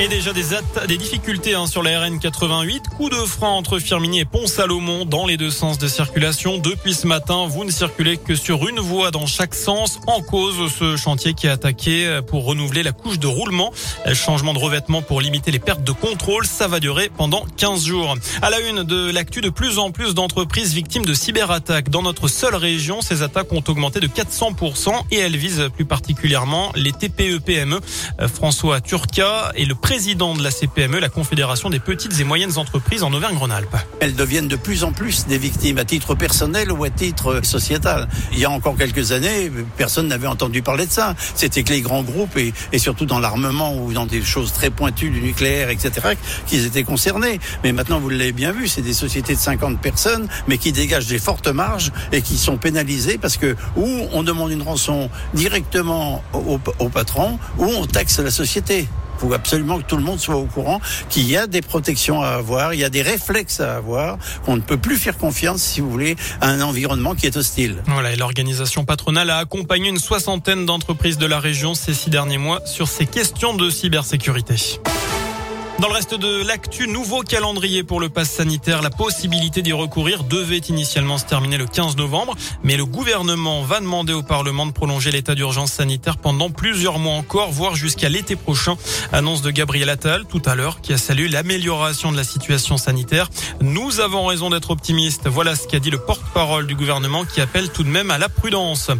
Et déjà des, des difficultés hein, sur la RN 88. Coup de frein entre Firmini et Pont-Salomon dans les deux sens de circulation. Depuis ce matin, vous ne circulez que sur une voie dans chaque sens. En cause, ce chantier qui est attaqué pour renouveler la couche de roulement. Changement de revêtement pour limiter les pertes de contrôle. Ça va durer pendant 15 jours. À la une de l'actu, de plus en plus d'entreprises victimes de cyberattaques. Dans notre seule région, ces attaques ont augmenté de 400% et elles visent plus particulièrement les TPE-PME. François Turca et le président de la CPME, la Confédération des petites et moyennes entreprises en Auvergne-Rhône-Alpes. Elles deviennent de plus en plus des victimes à titre personnel ou à titre sociétal. Il y a encore quelques années, personne n'avait entendu parler de ça. C'était que les grands groupes et, surtout dans l'armement ou dans des choses très pointues du nucléaire, etc., qu'ils étaient concernés. Mais maintenant, vous l'avez bien vu, c'est des sociétés de 50 personnes, mais qui dégagent des fortes marges et qui sont pénalisées parce que ou on demande une rançon directement au patron, ou on taxe la société. Il faut absolument que tout le monde soit au courant qu'il y a des protections à avoir, il y a des réflexes à avoir, qu'on ne peut plus faire confiance, si vous voulez, à un environnement qui est hostile. Voilà, et l'organisation patronale a accompagné une soixantaine d'entreprises de la région ces six derniers mois sur ces questions de cybersécurité. Dans le reste de l'actu, nouveau calendrier pour le pass sanitaire. La possibilité d'y recourir devait initialement se terminer le 15 novembre, mais le gouvernement va demander au Parlement de prolonger l'état d'urgence sanitaire pendant plusieurs mois encore, voire jusqu'à l'été prochain. Annonce de Gabriel Attal tout à l'heure qui a salué l'amélioration de la situation sanitaire. Nous avons raison d'être optimistes. Voilà ce qu'a dit le porte-parole du gouvernement qui appelle tout de même à la prudence.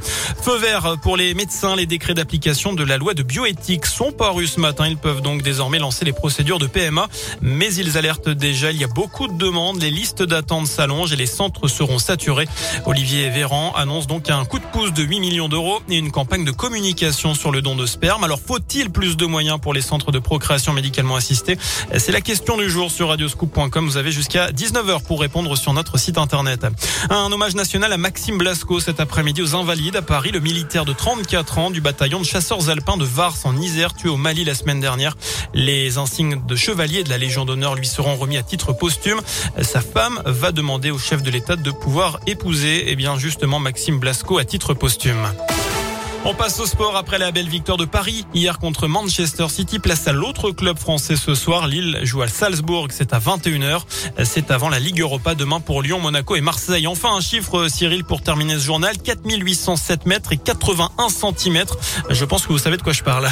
Feu vert pour les médecins. Les décrets d'application de la loi de bioéthique sont parus ce matin. Ils peuvent donc désormais lancer les procédures de PMA, mais ils alertent déjà, il y a beaucoup de demandes, les listes d'attente s'allongent et les centres seront saturés. Olivier Véran annonce donc un coup de pouce de 8 millions d'euros et une campagne de communication sur le don de sperme. Alors faut-il plus de moyens pour les centres de procréation médicalement assistée? C'est la question du jour sur radioscoop.com. Vous avez jusqu'à 19h pour répondre sur notre site internet. Un hommage national à Maxime Blasco cet après-midi aux Invalides à Paris, le militaire de 34 ans du bataillon de chasseurs alpins de Vars en Isère, tué au Mali la semaine dernière. Les insignes de chevalier de la Légion d'honneur lui seront remis à titre posthume. Sa femme va demander au chef de l'État de pouvoir épouser, eh bien, justement, Maxime Blasco à titre posthume. On passe au sport après la belle victoire de Paris hier contre Manchester City. Place à l'autre club français ce soir. Lille joue à Salzbourg. C'est à 21h. C'est avant la Ligue Europa demain pour Lyon, Monaco et Marseille. Enfin, un chiffre, Cyril, pour terminer ce journal. 4807 mètres et 81 centimètres. Je pense que vous savez de quoi je parle.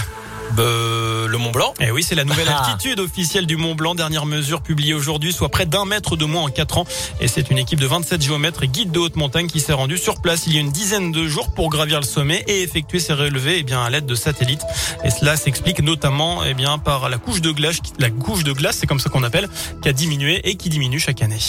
Euh, le Mont Blanc. Eh oui, c'est la nouvelle altitude officielle du Mont Blanc. Dernière mesure publiée aujourd'hui, soit près d'un mètre de moins en quatre ans. Et c'est une équipe de 27 géomètres et guides de haute montagne qui s'est rendue sur place il y a une dizaine de jours pour gravir le sommet et effectuer ses relevés, eh bien, à l'aide de satellites. Et cela s'explique notamment, eh bien, par la couche de glace, la couche de glace, c'est comme ça qu'on appelle, qui a diminué et qui diminue chaque année.